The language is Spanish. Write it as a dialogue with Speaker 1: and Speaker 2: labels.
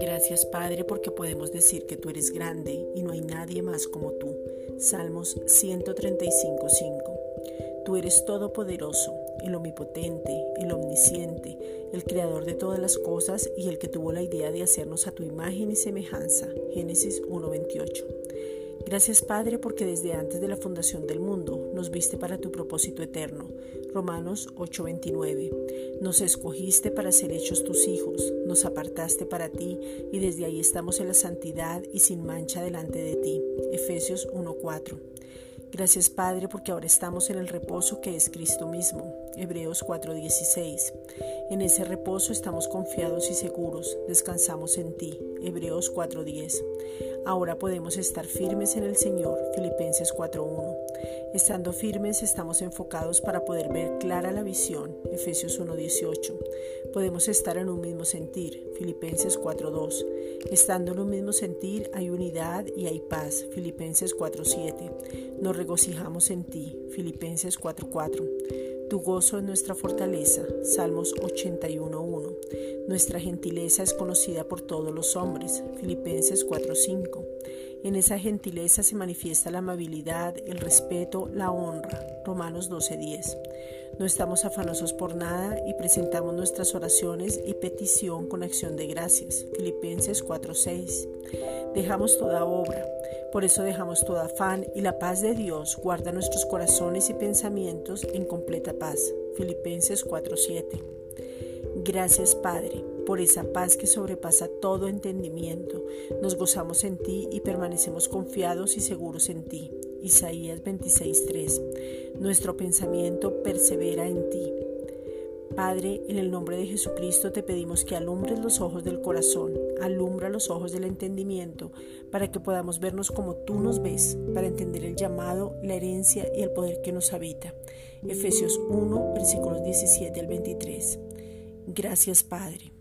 Speaker 1: Gracias Padre porque podemos decir que tú eres grande y no hay nadie más como tú. Salmos 135.5. Tú eres todopoderoso, el omnipotente, el omnisciente, el creador de todas las cosas y el que tuvo la idea de hacernos a tu imagen y semejanza. Génesis 1.28. Gracias Padre porque desde antes de la fundación del mundo nos viste para tu propósito eterno. Romanos 8:29. Nos escogiste para ser hechos tus hijos, nos apartaste para ti y desde ahí estamos en la santidad y sin mancha delante de ti. Efesios 1:4. Gracias Padre porque ahora estamos en el reposo que es Cristo mismo. Hebreos 4:16. En ese reposo estamos confiados y seguros, descansamos en ti. Hebreos 4:10. Ahora podemos estar firmes en el Señor. Filipenses 4:1. Estando firmes estamos enfocados para poder ver clara la visión. Efesios 1:18. Podemos estar en un mismo sentir. Filipenses 4:2. Estando en un mismo sentir hay unidad y hay paz. Filipenses 4:7. Nos regocijamos en ti. Filipenses 4:4. Tu gozo es nuestra fortaleza. Salmos 81:1. Nuestra gentileza es conocida por todos los hombres. Filipenses 4:5. En esa gentileza se manifiesta la amabilidad, el respeto, la honra. Romanos 12:10. No estamos afanosos por nada y presentamos nuestras oraciones y petición con acción de gracias. Filipenses 4:6. Dejamos toda obra, por eso dejamos todo afán y la paz de Dios guarda nuestros corazones y pensamientos en completa paz. Filipenses 4:7. Gracias Padre por esa paz que sobrepasa todo entendimiento. Nos gozamos en ti y permanecemos confiados y seguros en ti. Isaías 26:3. Nuestro pensamiento persevera en ti. Padre, en el nombre de Jesucristo te pedimos que alumbres los ojos del corazón, alumbra los ojos del entendimiento, para que podamos vernos como tú nos ves, para entender el llamado, la herencia y el poder que nos habita. Efesios 1, versículos 17 al 23. Gracias, Padre.